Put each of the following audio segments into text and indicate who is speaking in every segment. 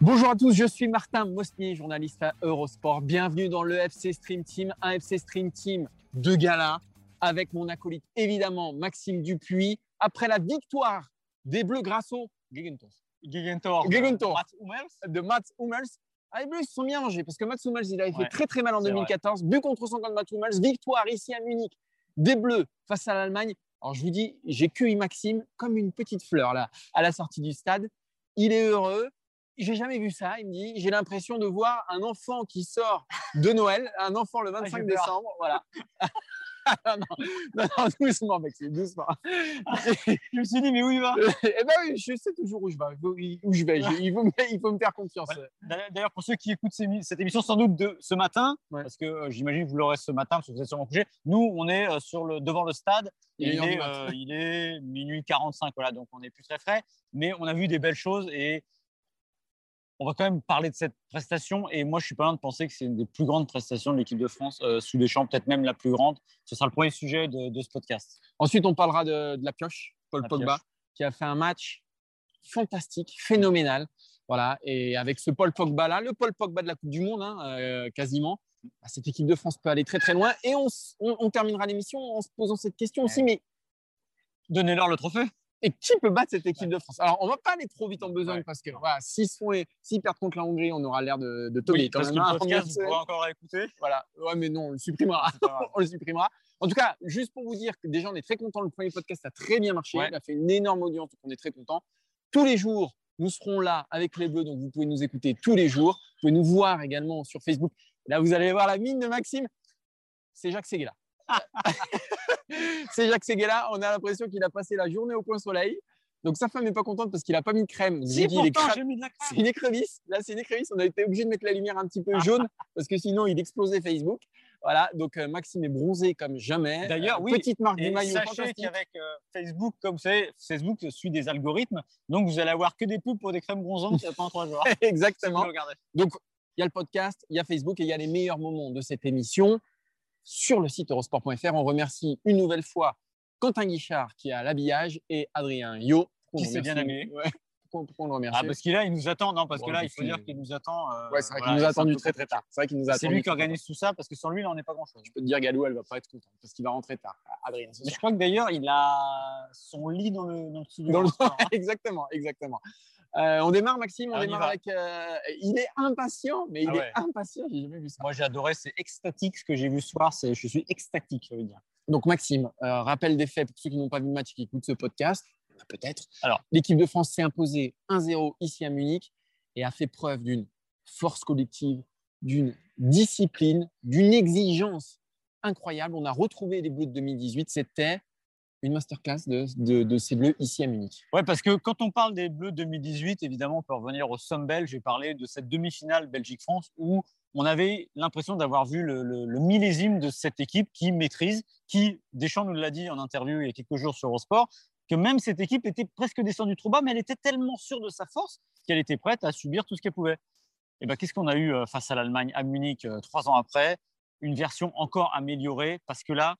Speaker 1: Bonjour à tous, je suis Martin Mosnier, journaliste à Eurosport. Bienvenue dans le FC Stream Team, un FC Stream Team de gala avec mon acolyte évidemment Maxime Dupuis. Après la victoire des Bleus grâce au Gegentor
Speaker 2: Gegentor.
Speaker 1: Gegentor.
Speaker 2: Mats Hummels.
Speaker 1: de Mats Hummels. Ah, les Bleus ils se sont bien rangés parce que Mats Hummels il avait fait très très mal en
Speaker 2: c'est
Speaker 1: 2014. But contre 50 de Mats Hummels, victoire ici à Munich des Bleus face à l'Allemagne. Alors je vous dis, j'ai cueilli Maxime comme une petite fleur là à la sortie du stade. Il est heureux. J'ai jamais vu ça. Il me dit, j'ai l'impression de voir un enfant qui sort de Noël, un enfant le 25
Speaker 2: j'ai peur.
Speaker 1: décembre. Voilà. non, non, non, doucement, Maxime, doucement.
Speaker 2: Je me suis dit, mais où il va?
Speaker 1: Eh ben oui, je sais toujours où je vais. Où je vais. Il faut, me- il faut me faire confiance.
Speaker 2: D'ailleurs, D'ailleurs, pour ceux qui écoutent cette émission, sans doute de ce matin,
Speaker 1: Ouais.
Speaker 2: parce que euh, j'imagine que vous l'aurez ce matin, parce que vous êtes sûrement couché, nous, on est euh, sur le, devant le stade.
Speaker 1: Il est
Speaker 2: et il, est, euh, il est minuit 45, voilà, donc on est plus très frais. Mais on a vu des belles choses et on va quand même parler de cette prestation. Et moi, je suis pas loin de penser que c'est une des plus grandes prestations de l'équipe de France euh, sous les champs, peut-être même la plus grande. Ce sera le premier sujet de, de ce podcast.
Speaker 1: Ensuite, on parlera de, de la pioche, Paul
Speaker 2: La
Speaker 1: Pogba,
Speaker 2: pioche.
Speaker 1: qui a fait un match fantastique, phénoménal. Voilà. Et avec ce Paul Pogba-là, le Paul Pogba de la Coupe du Monde, hein, euh, quasiment, bah, cette équipe de France peut aller très très loin. Et on, s- on- on terminera l'émission en se posant cette question aussi, mais
Speaker 2: Donnez-leur le trophée.
Speaker 1: Et qui peut battre cette équipe de France? Alors, on va pas aller trop vite en besogne
Speaker 2: Ouais.
Speaker 1: parce que voilà, s'ils s'ils perdent contre la Hongrie, on aura l'air de, de Tony.
Speaker 2: Oui, parce que
Speaker 1: hein,
Speaker 2: le
Speaker 1: en
Speaker 2: podcast, vous pourrez encore écouter.
Speaker 1: Voilà. Ouais, mais non, on le supprimera. on le supprimera. En tout cas, juste pour vous dire que déjà, on est très content. Le premier podcast a très bien marché.
Speaker 2: Ouais.
Speaker 1: Il a fait une énorme audience, donc on est très content. Tous les jours, nous serons là avec les Bleus, donc vous pouvez nous écouter tous les jours. Vous pouvez nous voir également sur Facebook. Là, vous allez voir la mine de Maxime. C'est Jacques Seguela. C'est Jacques Seguela. On a l'impression qu'il a passé la journée au point soleil. Donc sa femme n'est pas contente parce qu'il n'a pas mis de crème.
Speaker 2: Si, pourtant, mis de la
Speaker 1: c'est une écrevisse. Là, c'est une écrevisse. On a été obligé de mettre la lumière un petit peu jaune parce que sinon, il explosait Facebook. Voilà. Donc, euh, Maxime est bronzé comme jamais.
Speaker 2: D'ailleurs,
Speaker 1: Euh,
Speaker 2: oui.
Speaker 1: Petite marque du maillot
Speaker 2: sachez qu'avec euh, Facebook, comme vous savez, Facebook suit des algorithmes, donc vous allez avoir que des pubs pour des crèmes bronzantes pendant trois jours.
Speaker 1: Exactement. Donc, il y a le podcast, il y a Facebook et il y a les meilleurs moments de cette émission sur le site eurosport.fr. On remercie une nouvelle fois Quentin Guichard qui a l'habillage et Adrien Yo.
Speaker 2: Qui s'est bien aimé.
Speaker 1: Ouais. Pourquoi, on le remercie
Speaker 2: Ah, parce qu'il là, il nous attend. Non, parce que là, il
Speaker 1: parce
Speaker 2: faut dire qu'il nous attend. euh,
Speaker 1: Ouais, c'est vrai
Speaker 2: voilà,
Speaker 1: qu'il nous a attendu très très tard. C'est vrai qu'il nous
Speaker 2: C'est lui qui organise tout ça, parce que sans lui, là, on n'est pas grand-chose.
Speaker 1: Je peux te dire, Galou, elle va pas être contente parce qu'il va rentrer tard. Adrien, ce
Speaker 2: Mais je crois que d'ailleurs, il a son lit dans le, dans le studio.
Speaker 1: Dans le- exactement, exactement. Euh, on démarre, Maxime. On
Speaker 2: Ah,
Speaker 1: démarre avec. euh, il est impatient, mais il
Speaker 2: Ah
Speaker 1: est
Speaker 2: ouais.
Speaker 1: impatient. J'ai jamais vu ça.
Speaker 2: Moi, j'ai adoré. C'est extatique ce que j'ai vu ce soir. Je suis extatique, je veux dire.
Speaker 1: Donc, Maxime, euh, rappel des faits pour ceux qui n'ont pas vu le match et qui écoutent ce podcast. Peut-être.
Speaker 2: Alors.
Speaker 1: l'équipe de France s'est imposée 1-0 ici à Munich et a fait preuve d'une force collective, d'une discipline, d'une exigence incroyable. On a retrouvé les Bleus de 2018. C'était une masterclass de, de, ces Bleus ici à Munich.
Speaker 2: Ouais, parce que quand on parle des Bleus 2018, évidemment, on peut revenir au Somme belge. J'ai parlé de cette demi-finale Belgique-France où on avait l'impression d'avoir vu le, millésime de cette équipe qui maîtrise, qui, Deschamps nous l'a dit en interview il y a quelques jours sur Eurosport, que même cette équipe était presque descendue trop bas, mais elle était tellement sûre de sa force qu'elle était prête à subir tout ce qu'elle pouvait. Et ben, qu'est-ce qu'on a eu euh, face à l'Allemagne à Munich euh, trois ans après? Une version encore améliorée, parce que là,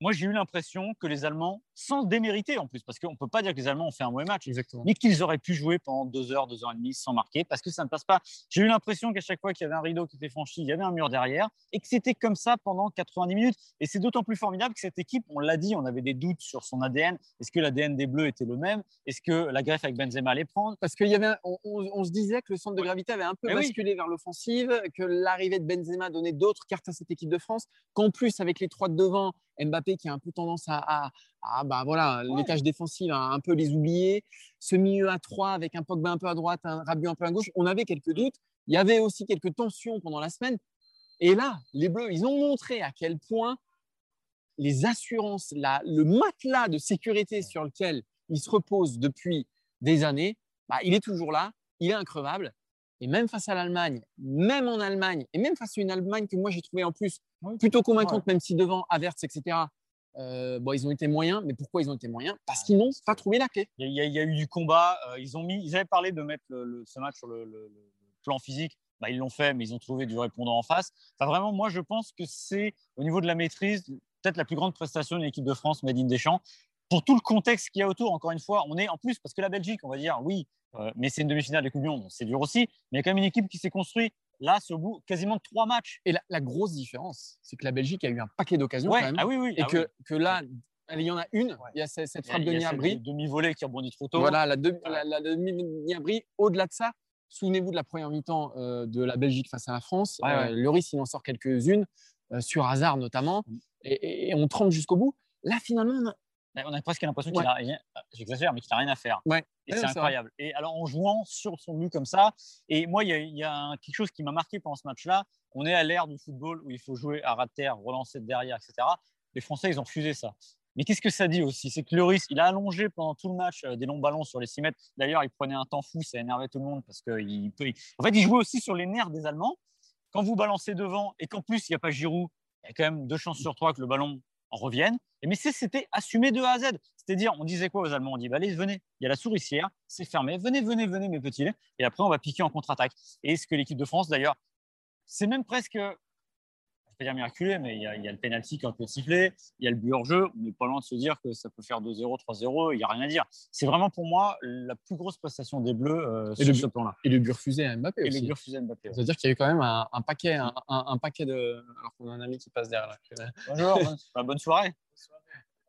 Speaker 2: moi j'ai eu l'impression que les Allemands, sans démériter en plus, parce qu'on ne peut pas dire que les Allemands ont fait un mauvais match,
Speaker 1: Exactement.
Speaker 2: mais qu'ils auraient pu jouer pendant deux heures, deux heures et demie sans marquer, parce que ça ne passe pas. J'ai eu l'impression qu'à chaque fois qu'il y avait un rideau qui était franchi, il y avait un mur derrière, et que c'était comme ça pendant 90 minutes. Et c'est d'autant plus formidable que cette équipe, on l'a dit, on avait des doutes sur son ADN. Est-ce que l'ADN des Bleus était le même? Est-ce que la greffe avec Benzema allait prendre?
Speaker 1: Parce qu'il y avait, un- on, on- se disait que le centre de gravité avait un peu
Speaker 2: Eh oui.
Speaker 1: basculé vers l'offensive, que l'arrivée de Benzema donnait d'autres cartes à cette équipe de France, qu'en plus avec les trois de devant, Mbappé qui a un peu tendance à, bah, voilà, les tâches défensives, à un peu les oublier. Ce milieu à trois avec un Pogba un peu à droite, un Rabiot un peu à gauche, on avait quelques doutes. Il y avait aussi quelques tensions pendant la semaine. Et là, les Bleus, ils ont montré à quel point les assurances, le matelas de sécurité sur lequel ils se reposent depuis des années, bah, il est toujours là, il est increvable. Et même face à l'Allemagne, même en Allemagne, et même face à une Allemagne que moi j'ai trouvé en plus plutôt convaincante, même si devant Avertz, etc., euh, bon, ils ont été moyens, mais pourquoi ils ont été moyens? Parce qu'ils n'ont pas trouvé la clé.
Speaker 2: Il y, a, eu du combat. Euh, ils, ont mis, ils avaient parlé de mettre ce match sur le, plan physique. Bah, ils l'ont fait, mais ils ont trouvé du répondant en face. Enfin, vraiment, moi, je pense que c'est au niveau de la maîtrise, peut-être la plus grande prestation de l'équipe de France, Made in Deschamps. Pour tout le contexte qu'il y a autour, encore une fois, on est en plus, parce que la Belgique, on va dire, oui, euh, mais c'est une demi-finale de Coupe du Monde, c'est dur aussi. Mais il y a quand même une équipe qui s'est construite là, c'est au bout quasiment de trois matchs.
Speaker 1: Et la, grosse différence, c'est que la Belgique a eu un paquet d'occasions quand même.
Speaker 2: Ah oui, oui,
Speaker 1: et
Speaker 2: ah
Speaker 1: que, que, là, il y en a une. Il y a cette, frappe de Niabri.
Speaker 2: demi-volée qui rebondit trop tôt.
Speaker 1: Voilà, la, demi-Niabri. Au-delà de ça, souvenez-vous de la première mi-temps euh, de la Belgique face à la France. Euh, Loris, il en sort quelques-unes, sur hasard notamment. Mm. Et, et, on tremble jusqu'au bout. Là, finalement,
Speaker 2: on a presque l'impression qu'il n'a rien, j'exagère, mais qu'il n'a rien à faire. Et c'est incroyable. Et alors, en jouant sur son but comme ça, et moi, il y a, quelque chose qui m'a marqué pendant ce match-là. On est à l'ère du football où il faut jouer à ras de terre, relancer de derrière, etc. Les Français, ils ont refusé ça. Mais qu'est-ce que ça dit aussi? C'est que Lloris, il a allongé pendant tout le match euh, des longs ballons sur les 6 mètres. D'ailleurs, il prenait un temps fou, ça énervait tout le monde parce qu'il peut. En fait, il jouait aussi sur les nerfs des Allemands. Quand vous balancez devant et qu'en plus, il n'y a pas Giroud, il y a quand même deux chances sur trois que le ballon reviennent. Et mais c'était assumé de A à Z. C'est-à-dire, on disait quoi aux Allemands? On dit, bah, allez, venez, il y a la souricière, c'est fermé, venez, venez, venez, mes petits. Et après, on va piquer en contre-attaque. Et ce que l'équipe de France, d'ailleurs, c'est même presque pas dire miraculé, mais il y, a, le penalty qui peut siffler, il y a le but hors jeu. On n'est pas loin de se dire que ça peut faire 2-0, 3-0, il n'y a rien à dire. C'est vraiment pour moi la plus grosse prestation des Bleus euh, sur ce plan-là.
Speaker 1: Et le but refusé à Mbappé
Speaker 2: et le but refusé à Mbappé.
Speaker 1: C'est-à-dire qu'il y a eu quand même un, paquet, un, paquet de. Alors qu'on a un ami qui passe derrière.
Speaker 2: Bonjour, bonne soirée.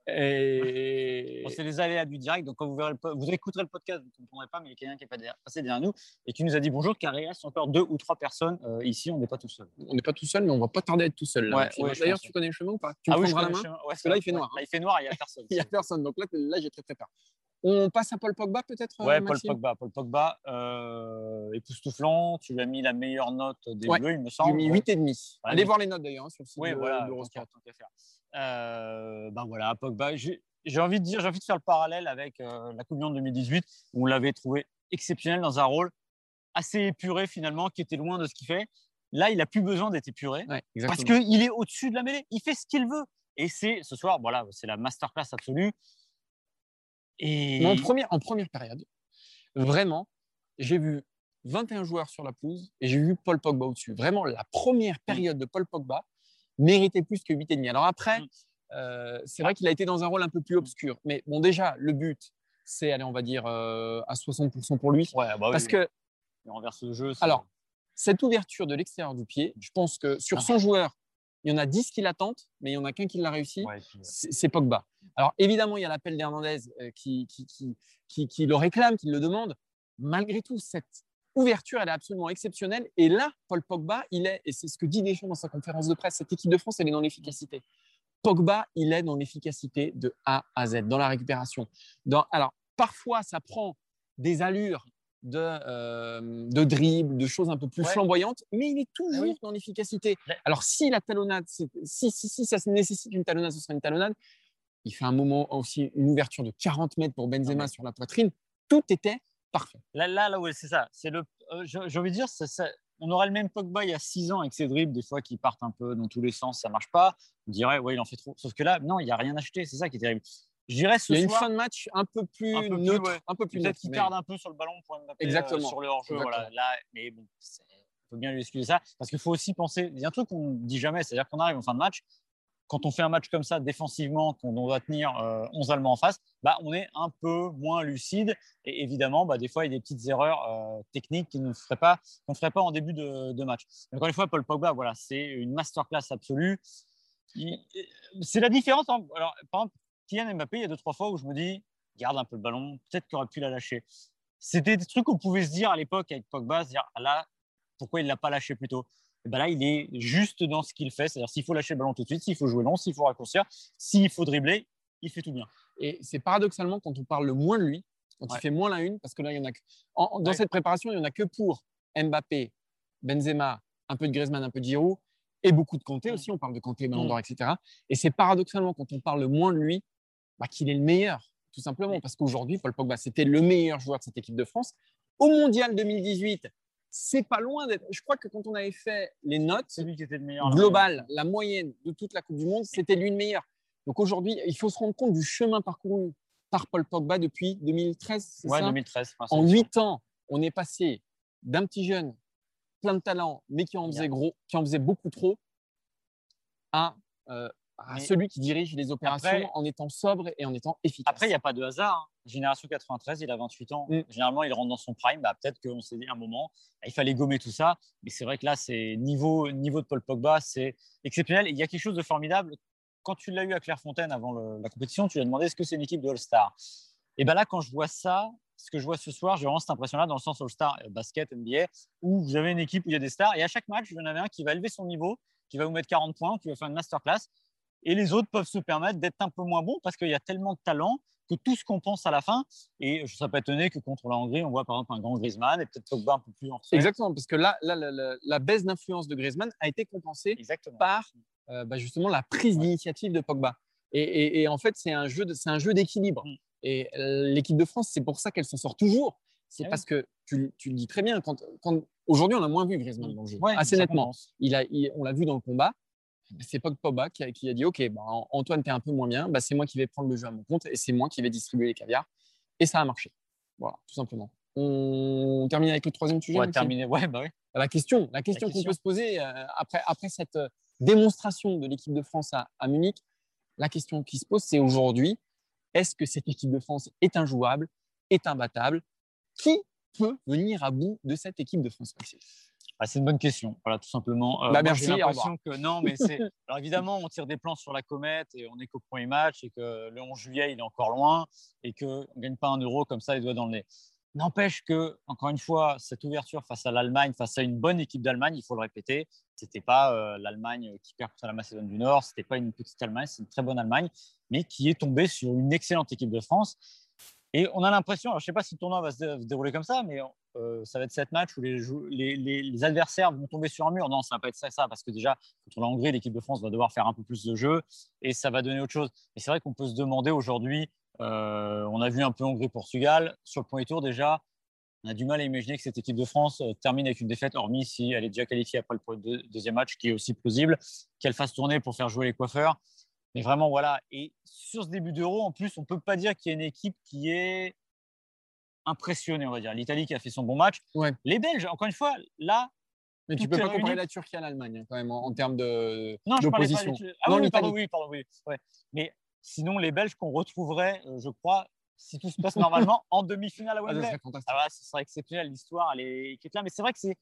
Speaker 1: Et...
Speaker 2: c'est les aléas du direct. Donc, quand vous, verrez vous écouterez le podcast, vous ne comprendrez pas, mais il y a quelqu'un qui est passé derrière nous et qui nous a dit bonjour, car il reste encore deux ou trois personnes euh, ici. On n'est pas tout seul.
Speaker 1: On n'est pas tout seul, mais on va pas tarder à être tout seul. D'ailleurs, tu connais le chemin ou pas? Tu
Speaker 2: ah
Speaker 1: me
Speaker 2: oui,
Speaker 1: la main? Parce que là, il fait noir.
Speaker 2: Là, il fait noir, il n'y a personne.
Speaker 1: il n'y a personne. Donc là, là j'ai très très peur. On passe à Paul Pogba peut-être
Speaker 2: euh, Ouais, Paul Pogba. Paul Pogba, euh, époustouflant. Tu lui as mis la meilleure note des Bleus, il me semble.
Speaker 1: J'ai mis 8,5. Allez voir les notes d'ailleurs hein, sur le
Speaker 2: site oui, de, voilà, Euh, ben voilà, Pogba j'ai envie de dire, j'ai envie de faire le parallèle avec euh, la Coupe du Monde 2018 où on l'avait trouvé exceptionnel dans un rôle assez épuré finalement, qui était loin de ce qu'il fait. Là, il n'a plus besoin d'être épuré parce qu'il est au-dessus de la mêlée. Il fait ce qu'il veut. Et c'est ce soir, voilà, c'est la masterclass absolue.
Speaker 1: Et... En, première, en première période, vraiment, j'ai vu 21 joueurs sur la pelouse et j'ai vu Paul Pogba au-dessus. Vraiment, la première période de Paul Pogba méritait plus que 8,5. Alors après, mm. Euh, c'est vrai qu'il a été dans un rôle un peu plus obscur. Mais bon, déjà, le but, c'est, allez, on va dire, euh, à 60% pour lui.
Speaker 2: Ouais, bah
Speaker 1: parce que.
Speaker 2: Il renverse le jeu.
Speaker 1: Alors, cette ouverture de l'extérieur du pied, je pense que sur 100 ah. joueurs, il y en a 10 qui l'attendent, mais il y en a qu'un qui l'a réussi. c'est Pogba. Alors, évidemment, il y a l'appel d'Hernandez euh, qui, qui, qui, qui, le réclame, qui le demande. Malgré tout, cette ouverture, elle est absolument exceptionnelle. Et là, Paul Pogba, il est, et c'est ce que dit Deschamps dans sa conférence de presse, cette équipe de France, elle est dans l'efficacité. Pogba, il est dans l'efficacité de A à Z, dans la récupération. alors, parfois, ça prend des allures de, euh, de dribble, de choses un peu plus flamboyantes, mais il est toujours dans l'efficacité. Alors, si la talonnade, si, si, si, ça nécessite une talonnade, ce sera une talonnade. Il fait un moment aussi une ouverture de 40 mètres pour Benzema sur la poitrine. Tout était parfait.
Speaker 2: Là, là, là c'est ça. C'est le, euh, j'ai envie de dire, ça, on aurait le même Pogba il y a six ans avec ses dribbles, des fois qui partent un peu dans tous les sens, ça marche pas. On dirait, ouais, il en fait trop. Sauf que là, non, il n'y a rien acheté, c'est ça qui est terrible. Je dirais ce
Speaker 1: il y
Speaker 2: a
Speaker 1: une fin de match un peu plus un peu neutre,
Speaker 2: un peu plus peut-être qu'il tarde un peu sur le ballon pour Mbappé euh, Exactement. sur le hors-jeu. Voilà, là, mais bon, on peut bien lui excuser ça parce qu'il faut aussi penser. Il y a un truc qu'on dit jamais, c'est-à-dire qu'on arrive en fin de match, quand on fait un match comme ça défensivement, quand on doit tenir 11 euh, Allemands en face, bah, on est un peu moins lucide. Et évidemment, bah, des fois, il y a des petites erreurs euh, techniques qu'on ne ferait pas, qu'on ferait pas en début de, match. encore une fois, Paul Pogba, voilà, c'est une masterclass absolue. C'est la différence. Alors, par exemple, Kylian Mbappé, il y a deux, trois fois où je me dis, garde un peu le ballon, peut-être qu'il aurait pu la lâcher. C'était des trucs qu'on pouvait se dire à l'époque avec Pogba, se dire, ah là, pourquoi il ne l'a pas lâché plus tôt? Et ben là, il est juste dans ce qu'il fait. C'est-à-dire s'il faut lâcher le ballon tout de suite, s'il faut jouer long, s'il faut raccourcir, s'il faut dribbler, il fait tout bien.
Speaker 1: Et c'est paradoxalement quand on parle le moins de lui, quand il fait moins la une, parce que là, il y en a que... dans cette préparation, il n'y en a que pour Mbappé, Benzema, un peu de Griezmann, un peu de Giroud, et beaucoup de Kanté aussi. On parle de Kanté, Ballon d'Or, etc. Et c'est paradoxalement quand on parle le moins de lui, bah, qu'il est le meilleur, tout simplement. Parce qu'aujourd'hui, Paul Pogba, c'était le meilleur joueur de cette équipe de France. Au Mondial 2018, c'est pas loin d'être. Je crois que quand on avait fait les notes
Speaker 2: le
Speaker 1: globales, la moyenne de toute la Coupe du Monde, c'était lui le meilleur. Donc aujourd'hui, il faut se rendre compte du chemin parcouru par Paul Pogba depuis 2013.
Speaker 2: Ouais, 2013.
Speaker 1: En huit ans, on est passé d'un petit jeune plein de talent, mais qui en faisait gros, qui en faisait beaucoup trop, à, euh, celui qui dirige les opérations en étant sobre et en étant efficace.
Speaker 2: Après, il n'y a pas de hasard. Hein. Génération 93, il a 28 ans. Mm. Généralement, il rentre dans son prime. Bah, Peut-être qu'on s'est dit un moment, il fallait gommer tout ça. Mais c'est vrai que là, c'est niveau, niveau de Paul Pogba, c'est exceptionnel. il y a quelque chose de formidable. Quand tu l'as eu à Clairefontaine avant la compétition, tu lui as demandé est-ce que c'est une équipe de All-Star? Et ben là, quand je vois ça, ce que je vois ce soir, j'ai vraiment cette impression-là dans le sens All-Star euh, basket, NBA, où vous avez une équipe où il y a des stars et à chaque match, il y en a un qui va élever son niveau, qui va vous mettre 40 points, qui va faire une masterclass. Et les autres peuvent se permettre d'être un peu moins bons parce qu'il y a tellement de talent que tout ce qu'on pense à la fin. Et je ne serais pas étonné que contre la Hongrie, on voit par exemple un grand Griezmann et peut-être Pogba un peu plus en
Speaker 1: Exactement, parce que là, la, baisse d'influence de Griezmann a été compensée par euh, bah, justement la prise d'initiative de Pogba. Et, en fait, c'est un jeu d'équilibre. Mm. Et l'équipe de France, c'est pour ça qu'elle s'en sort toujours. C'est ah parce que tu, le dis très bien. Quand, Aujourd'hui, on a moins vu Griezmann dans le jeu, assez nettement. Il a, on l'a vu dans le combat. C'est Pogba qui a, qui a dit Ok, bah, Antoine, tu es un peu moins bien. Bah, c'est moi qui vais prendre le jeu à mon compte et c'est moi qui vais distribuer les caviars. Et ça a marché. Voilà, tout simplement. On termine avec le troisième sujet.
Speaker 2: On va terminer. Ouais, bah
Speaker 1: La question, la question qu'on peut se poser euh, après, après cette euh, démonstration de l'équipe de France à, à Munich, la question qui se pose, c'est aujourd'hui est-ce que cette équipe de France est injouable, est imbattable? Qui peut venir à bout de cette équipe de France
Speaker 2: ah, c'est une bonne question, voilà, tout simplement.
Speaker 1: Euh, bah. J'ai
Speaker 2: l'impression que non, mais c'est. Alors évidemment, on tire des plans sur la comète et on est qu'au premier match et que le 11 juillet, il est encore loin et qu'on ne gagne pas un euro comme ça les doigts dans le nez. N'empêche que, encore une fois, cette ouverture face à l'Allemagne, face à une bonne équipe d'Allemagne, il faut le répéter, ce n'était pas euh, l'Allemagne qui perd contre la Macédoine du Nord, ce n'était pas une petite Allemagne, c'est une très bonne Allemagne, mais qui est tombée sur une excellente équipe de France. Et on a l'impression, je ne sais pas si le tournoi va se, dérouler comme ça, mais euh, ça va être cette match où les, adversaires vont tomber sur un mur. Non, ça va pas être ça, ça, parce que déjà, contre la Hongrie, l'équipe de France va devoir faire un peu plus de jeu et ça va donner autre chose. Et c'est vrai qu'on peut se demander aujourd'hui euh, on a vu un peu Hongrie-Portugal. Sur le premier tour, déjà, on a du mal à imaginer que cette équipe de France euh, termine avec une défaite, hormis si elle est déjà qualifiée après le deuxième match, qui est aussi plausible, qu'elle fasse tourner pour faire jouer les coiffeurs. Mais vraiment, voilà. Et sur ce début d'Euro, en plus, on ne peut pas dire qu'il y a une équipe qui est impressionnée, on va dire. L'Italie qui a fait son bon match. Les Belges, encore une fois, là.
Speaker 1: Mais tu peux pas comparer la Turquie à l'Allemagne, quand même, en, termes de.
Speaker 2: Non, je parlais pas ah, oui, pardon, oui, pardon, oui. Mais Sinon, les Belges qu'on retrouverait, euh, je crois, si tout se passe normalement, en demi-finale à ah, Wembley. Ah, ce serait exceptionnel. L'histoire, elle est, là. Mais c'est vrai que c'est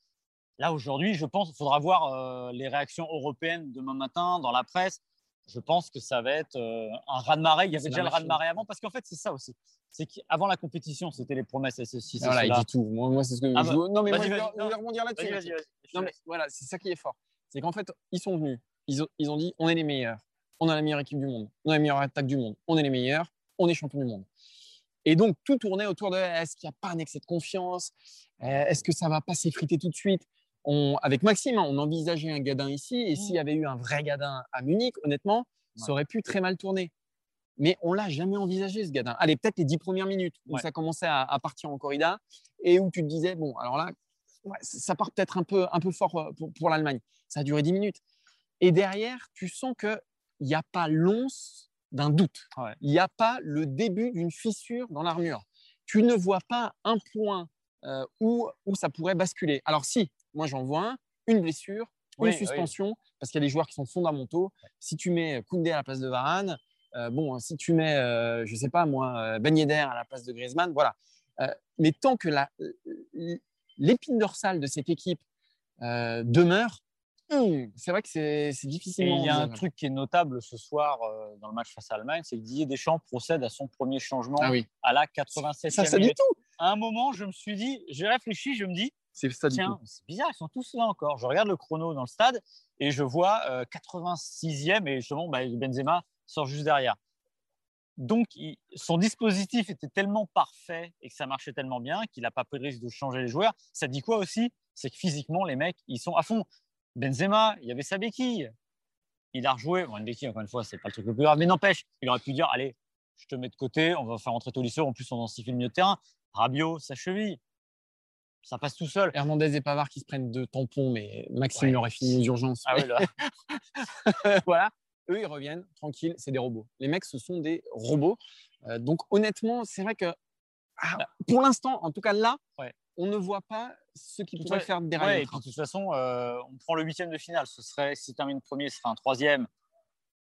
Speaker 2: là aujourd'hui, je pense, il faudra voir euh, les réactions européennes demain matin dans la presse. Je pense que ça va être euh, un raz-de-marée. Il y avait déjà le raz-de-marée avant, parce qu'en fait, c'est ça aussi. C'est qu'avant la compétition, c'était les promesses SSI.
Speaker 1: Voilà, il dit tout. Moi, c'est ce que ah je bah, Non, mais moi, je vais rebondir là-dessus. Non, mais voilà, c'est ça qui est fort. C'est qu'en fait, ils sont venus. Ils ont, ils ont dit on est les meilleurs on a la meilleure équipe du monde, on a la meilleure attaque du monde, on est les meilleurs, on est champion du monde. Et donc, tout tournait autour de est-ce qu'il n'y a pas un excès de confiance? Euh, Est-ce que ça va pas s'effriter tout de suite? On, Avec Maxime, hein, on envisageait un gadin ici, et s'il y avait eu un vrai gadin à Munich, honnêtement, ça aurait pu très mal tourner. Mais on l'a jamais envisagé, ce gadin. Allez, peut-être les dix premières minutes où ça commençait à, partir en corrida et où tu te disais, bon, alors là, ça part peut-être un peu, un peu fort euh, pour, pour l'Allemagne. Ça a duré dix minutes. Et derrière, tu sens que il n'y a pas l'once d'un doute. Il n'y a pas le début d'une fissure dans l'armure. Tu ne vois pas un point euh, où, où ça pourrait basculer. Alors si, moi j'en vois un, une blessure, une suspension, parce qu'il y a des joueurs qui sont fondamentaux. Si tu mets Koundé à la place de Varane, euh, bon, si tu mets, euh, je ne sais pas moi, Ben Yedder à la place de Griezmann, voilà. mais tant que l'épine dorsale de cette équipe demeure, Mmh, c'est vrai que c'est difficile.
Speaker 2: Il y a un truc qui est notable ce soir euh, dans le match face à l'Allemagne, c'est que Didier Deschamps procède à son premier changement
Speaker 1: ah
Speaker 2: à la 87e
Speaker 1: ça, ça
Speaker 2: minute.
Speaker 1: tout.
Speaker 2: À un moment, je me suis dit, j'ai réfléchi, je me dis,
Speaker 1: C'est ça du
Speaker 2: Tiens,
Speaker 1: coup.
Speaker 2: c'est bizarre, ils sont tous là encore. Je regarde le chrono dans le stade et je vois euh, 86e et justement, bah, Benzema sort juste derrière. Donc, il- son dispositif était tellement parfait et que ça marchait tellement bien qu'il n'a pas pris le risque de changer les joueurs. Ça dit quoi aussi? C'est que physiquement, les mecs, ils sont à fond. Benzema, il y avait sa béquille. Il a rejoué. Bon, une béquille, encore une fois, c'est pas le truc le plus grave. Mais n'empêche, il aurait pu dire Allez, je te mets de côté, on va faire rentrer Tolisso. En plus, on densifie le milieu de terrain. Rabiot, sa cheville. Ça passe tout seul.
Speaker 1: Hernandez et Pavard qui se prennent de tampons, mais Maxime
Speaker 2: Ouais.
Speaker 1: l'aurait fini aux urgences.
Speaker 2: Ah ouais, là.
Speaker 1: voilà. Eux, ils reviennent tranquilles, c'est des robots. Les mecs, ce sont des robots. Euh, donc, honnêtement, c'est vrai que ah, pour l'instant, en tout cas là,
Speaker 2: Ouais.
Speaker 1: on ne voit pas ce qui pourrait faire
Speaker 2: Ouais,
Speaker 1: dérailler. train.
Speaker 2: de toute façon, euh, on prend le huitième de finale. Ce serait, si termine premier, ce sera un troisième.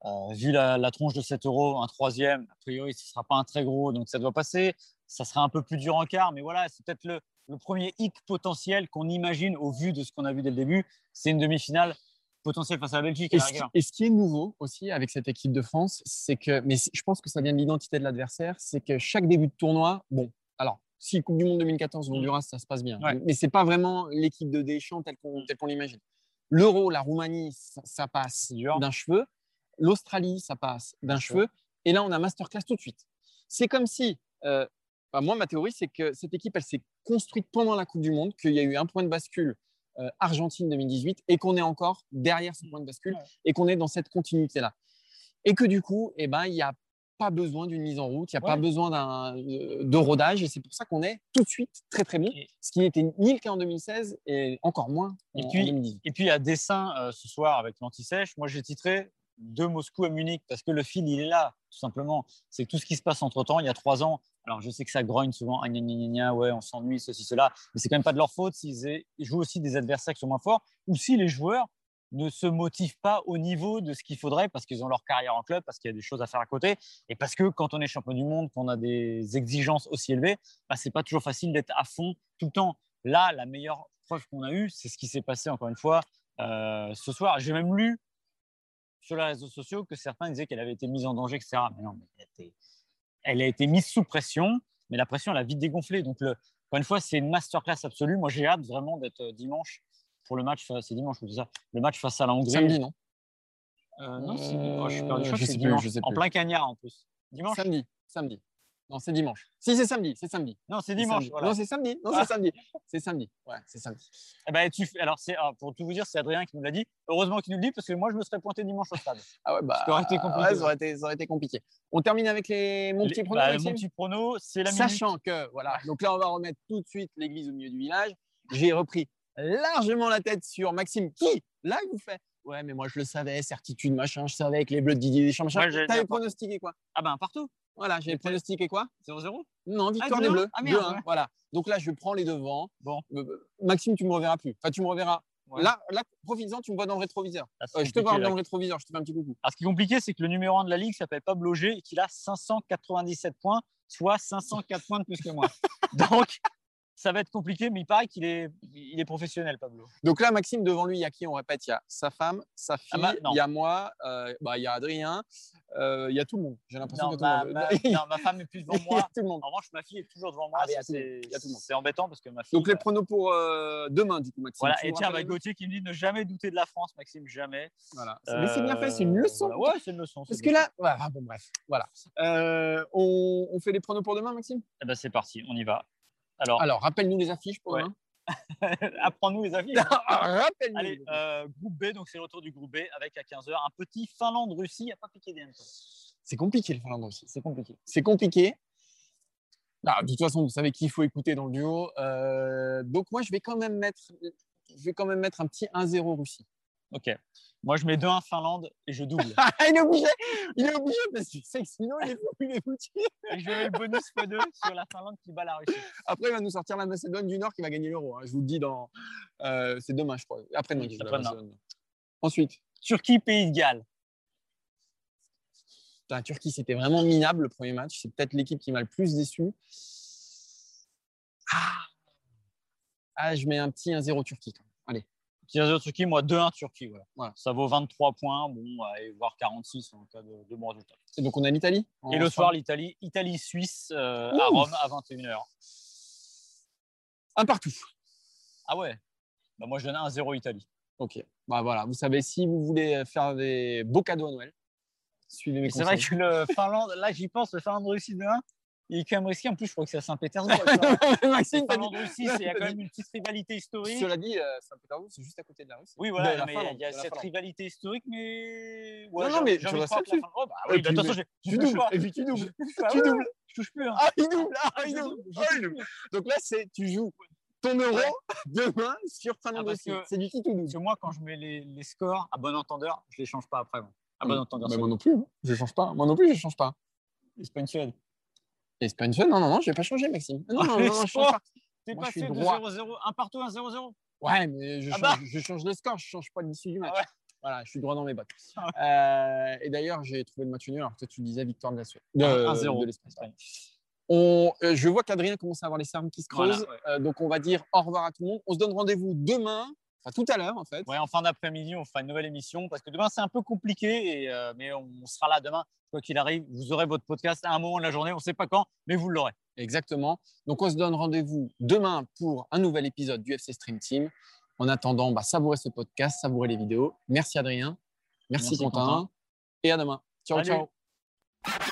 Speaker 2: Euh, vu la, la tronche de 7 euros, un troisième, a priori, ce ne sera pas un très gros, donc ça doit passer. Ça sera un peu plus dur en quart, mais voilà, c'est peut-être le, le premier hic potentiel qu'on imagine au vu de ce qu'on a vu dès le début. C'est une demi-finale potentielle face à la Belgique. à
Speaker 1: Et
Speaker 2: la
Speaker 1: ce, qui,
Speaker 2: rigueur.
Speaker 1: et ce qui est nouveau aussi avec cette équipe de France, c'est que, mais je pense que ça vient de l'identité de l'adversaire, c'est que chaque début de tournoi, bon, alors, si Coupe du Monde 2014, Honduras, ça se passe bien.
Speaker 2: Ouais.
Speaker 1: mais c'est pas vraiment l'équipe de Deschamps telle qu'on l'imagine. L'Euro, la Roumanie, ça, ça passe d'un cheveu. L'Australie, ça passe d'un cheveu. Et là, on a masterclass tout de suite. C'est comme si, euh, bah, moi, ma théorie, c'est que cette équipe, elle s'est construite pendant la Coupe du Monde, qu'il y a eu un point de bascule euh, Argentine 2018 et qu'on est encore derrière ce point de bascule
Speaker 2: Ouais.
Speaker 1: et qu'on est dans cette continuité-là. Et que du coup, eh ben, il n'y a pas besoin d'une mise en route, il n'y a pas besoin d'un, euh, de rodage et c'est pour ça qu'on est tout de suite très très bon,
Speaker 2: Et-
Speaker 1: ce qui n'était ni le cas en 2016 et encore moins en,
Speaker 2: Et
Speaker 1: en
Speaker 2: puis-
Speaker 1: 2018.
Speaker 2: Et puis à dessin euh, ce soir avec l'anti-sèche, moi j'ai titré de Moscou à Munich parce que le fil il est là, tout simplement. C'est tout ce qui se passe entre temps. Il y a trois ans, alors je sais que ça grogne souvent, ah, gna, gna, gna, ouais, on s'ennuie, ceci, cela, mais c'est quand même pas de leur faute s'ils jouent aussi des adversaires qui sont moins forts ou si les joueurs ne se motivent pas au niveau de ce qu'il faudrait parce qu'ils ont leur carrière en club, parce qu'il y a des choses à faire à côté et parce que quand on est champion du monde, qu'on a des exigences aussi élevées, bah, c'est pas toujours facile d'être à fond tout le temps. Là, la meilleure preuve qu'on a eue, c'est ce qui s'est passé encore une fois euh, ce soir. J'ai même lu sur les réseaux sociaux que certains disaient qu'elle avait été mise en danger, etc. Mais non, mais elle, a été, mise sous pression, mais la pression, elle a vite dégonflé. Donc, le, encore une fois, c'est une masterclass absolue. Moi, j'ai hâte vraiment d'être euh, dimanche pour le match. C'est dimanche, ou ça Le match face à la Hongrie.
Speaker 1: Samedi, non?
Speaker 2: Euh, non, c'est oh, je suis perdu. Je
Speaker 1: Euh, je
Speaker 2: que
Speaker 1: sais plus, je sais
Speaker 2: En
Speaker 1: plus.
Speaker 2: plein cagnard, en plus. Dimanche?
Speaker 1: Samedi, samedi. Non, c'est dimanche. Si, c'est samedi, c'est samedi.
Speaker 2: Non, c'est dimanche. Voilà.
Speaker 1: Non, c'est samedi. Non,
Speaker 2: Ah.
Speaker 1: c'est samedi. C'est samedi. Ouais, c'est samedi.
Speaker 2: Eh ben, tu fais- alors, c'est, ah, pour tout vous dire, c'est Adrien qui nous l'a dit. Heureusement qu'il nous le dit parce que moi, je me serais pointé dimanche au stade.
Speaker 1: Ah ouais, bah,
Speaker 2: Ça aurait été compliqué,
Speaker 1: ouais, ça, aurait été, ça aurait été compliqué. On termine avec les, mon
Speaker 2: Les-
Speaker 1: petit prono.
Speaker 2: bah,
Speaker 1: Maxime
Speaker 2: mon petit prono, c'est la minute.
Speaker 1: Sachant que, voilà, donc là, on va remettre tout de suite l'église au milieu du village. J'ai repris largement la tête sur Maxime qui, là, il vous fait Ouais, mais moi, je le savais, certitude, machin, je savais avec les bleus de Didier Deschamps, machin.
Speaker 2: Ouais,
Speaker 1: T'avais pronostiqué quoi?
Speaker 2: Ah ben, partout.
Speaker 1: Voilà, j'ai
Speaker 2: C'était-
Speaker 1: pronostiqué quoi?
Speaker 2: 0-0
Speaker 1: Non, victoire
Speaker 2: Ah,
Speaker 1: des bleus.
Speaker 2: Ah, merde,
Speaker 1: 2-1,
Speaker 2: ouais.
Speaker 1: Voilà. Donc là, je prends les devants.
Speaker 2: Bon.
Speaker 1: Euh, Maxime, tu me reverras plus. Enfin, tu me reverras.
Speaker 2: Ouais.
Speaker 1: Là, là profites-en, tu me vois dans le rétroviseur.
Speaker 2: Ah,
Speaker 1: Euh, je te vois dans le rétroviseur, je te fais un petit coucou.
Speaker 2: Alors, ce qui est compliqué, c'est que le numéro 1 de la ligue s'appelle Pablo G et qu'il a 597 points, soit 504 points de plus que moi. Donc, ça va être compliqué, mais il paraît qu'il est, il est professionnel, Pablo.
Speaker 1: Donc là, Maxime, devant lui, il y a qui On répète, il y a sa femme, sa fille,
Speaker 2: Ah, ma-
Speaker 1: il y a moi, euh, bah, il y a Adrien, euh, il y a tout le monde. J'ai l'impression
Speaker 2: ma,
Speaker 1: tout le
Speaker 2: ma-
Speaker 1: monde.
Speaker 2: non, ma femme est plus devant
Speaker 1: Il y a
Speaker 2: moi.
Speaker 1: tout le monde.
Speaker 2: En revanche, ma fille est toujours devant moi.
Speaker 1: Ah,
Speaker 2: c'est embêtant parce que ma fille.
Speaker 1: Donc les
Speaker 2: bah,
Speaker 1: pronos pour euh, demain, du coup, Maxime.
Speaker 2: voilà. Et tiens, bah, Gauthier qui me dit ne jamais douter de la France, Maxime, jamais.
Speaker 1: Voilà. Mais c'est bien fait, c'est une
Speaker 2: Euh,
Speaker 1: leçon.
Speaker 2: voilà. Ouais, c'est une leçon.
Speaker 1: Parce que là, ah, bon, bref, voilà. Euh, on, on fait les pronos pour demain, Maxime
Speaker 2: Eh ben, c'est parti, on y va. Alors,
Speaker 1: Alors, rappelle-nous les affiches pour
Speaker 2: Ouais. apprends-nous les avis.
Speaker 1: rappelle-nous.
Speaker 2: Allez, euh, groupe B, donc c'est le retour du groupe B avec à 15h un petit Finlande-Russie, il a pas piqué des.
Speaker 1: C'est compliqué le Finlande aussi.
Speaker 2: C'est compliqué.
Speaker 1: C'est compliqué. Ah, de toute façon, vous savez qu'il faut écouter dans le duo. Euh, donc moi, je vais quand même mettre, je vais quand même mettre un petit 1-0 Russie.
Speaker 2: Ok. Moi, je mets 2-1 Finlande et je double.
Speaker 1: Ah, il est obligé, il est obligé parce que je sais que sinon il est fou, il est foutu.
Speaker 2: et je mets le bonus x2 sur la Finlande qui bat la Russie.
Speaker 1: Après, il va nous sortir la Macédoine du Nord qui va gagner l'euro. hein. Je vous le dis dans, euh, c'est demain, je crois. Après-demain.
Speaker 2: Oui.
Speaker 1: Ensuite,
Speaker 2: Turquie, Pays de Galles.
Speaker 1: la Turquie, c'était vraiment minable le premier match. C'est peut-être l'équipe qui m'a le plus déçu. Ah, Ah, je mets un petit 1-0 Turquie. quand même. Allez.
Speaker 2: 15 Turquie, moi 2-1 Turquie. Voilà.
Speaker 1: Voilà.
Speaker 2: Ça vaut 23 points, bon, et voire 46 en cas de, de bon résultat.
Speaker 1: Et donc on a l'Italie.
Speaker 2: Et le
Speaker 1: soir.
Speaker 2: l'Italie, Italie-Suisse euh, à. Rome à 21h.
Speaker 1: un partout.
Speaker 2: Ah ouais bah Moi, je donne 1-0 Italie.
Speaker 1: Ok. Bah voilà, vous savez, si vous voulez faire des beaux cadeaux à Noël, suivez mes
Speaker 2: C'est vrai que le Finlande, là, j'y pense, le Finlande-Russie de 1, il est quand même risqué. En plus, je crois que c'est à Saint-Pétersbourg.
Speaker 1: Maxime, t'as dit-
Speaker 2: Finlande-Russie, il y a quand même une petite rivalité historique.
Speaker 1: Cela dit, euh, Saint-Pétersbourg, c'est juste à côté de la Russie.
Speaker 2: Oui, voilà, mais il y a cette rivalité historique, mais.
Speaker 1: Non, non,
Speaker 2: j'ai-
Speaker 1: mais
Speaker 2: j'ai envie de croire que la. Finlande- bah oui, bah, de toute façon,
Speaker 1: Tu doubles, et puis tu doubles. Tu doubles.
Speaker 2: Je touche plus. hein.
Speaker 1: Ah, il double, ah,
Speaker 2: Ah,
Speaker 1: il double, ah. Donc là, c'est tu joues ton euro demain sur
Speaker 2: Ah,
Speaker 1: Finlande aussi.
Speaker 2: que-
Speaker 1: C'est du qui tout double.
Speaker 2: Parce que moi, quand je mets les, les scores à bon entendeur, je les change pas après. À bon entendeur.
Speaker 1: Bah, moi non plus, hein. je change pas. Moi non plus, je change pas.
Speaker 2: c'est pas une Suède.
Speaker 1: Et c'est pas une seule, non, non, non, je vais pas changer, Maxime. Non, non, non, non, je change pas.
Speaker 2: T'es passé de
Speaker 1: droit.
Speaker 2: 0-0, un partout, un 0-0.
Speaker 1: Ouais, mais je
Speaker 2: Ah
Speaker 1: change,
Speaker 2: bah.
Speaker 1: je change le score, je change pas l'issue du match.
Speaker 2: Ah ouais.
Speaker 1: Voilà, je suis droit dans mes bottes.
Speaker 2: Ah
Speaker 1: Euh, et d'ailleurs, j'ai trouvé le match nul. Alors, toi, tu disais victoire de la Suède. De,
Speaker 2: Un 0.
Speaker 1: de l'Espagne. On, euh, je vois qu'Adrien commence à avoir les cernes qui se
Speaker 2: Voilà,
Speaker 1: creusent.
Speaker 2: ouais.
Speaker 1: Euh, donc, on va dire au revoir à tout le monde. On se donne rendez-vous demain, tout à l'heure en fait.
Speaker 2: Ouais, en fin d'après-midi, on fera une nouvelle émission parce que demain, c'est un peu compliqué, et, euh, mais on sera là demain. Quoi qu'il arrive, vous aurez votre podcast à un moment de la journée. On ne sait pas quand, mais vous l'aurez.
Speaker 1: Exactement. Donc, on se donne rendez-vous demain pour un nouvel épisode du FC Stream Team. En attendant, bah, savourez ce podcast, savourez les vidéos. Merci Adrien. Merci,
Speaker 2: Merci,
Speaker 1: Quentin.
Speaker 2: Quentin.
Speaker 1: Et à demain. Ciao,
Speaker 2: Salut.
Speaker 1: ciao.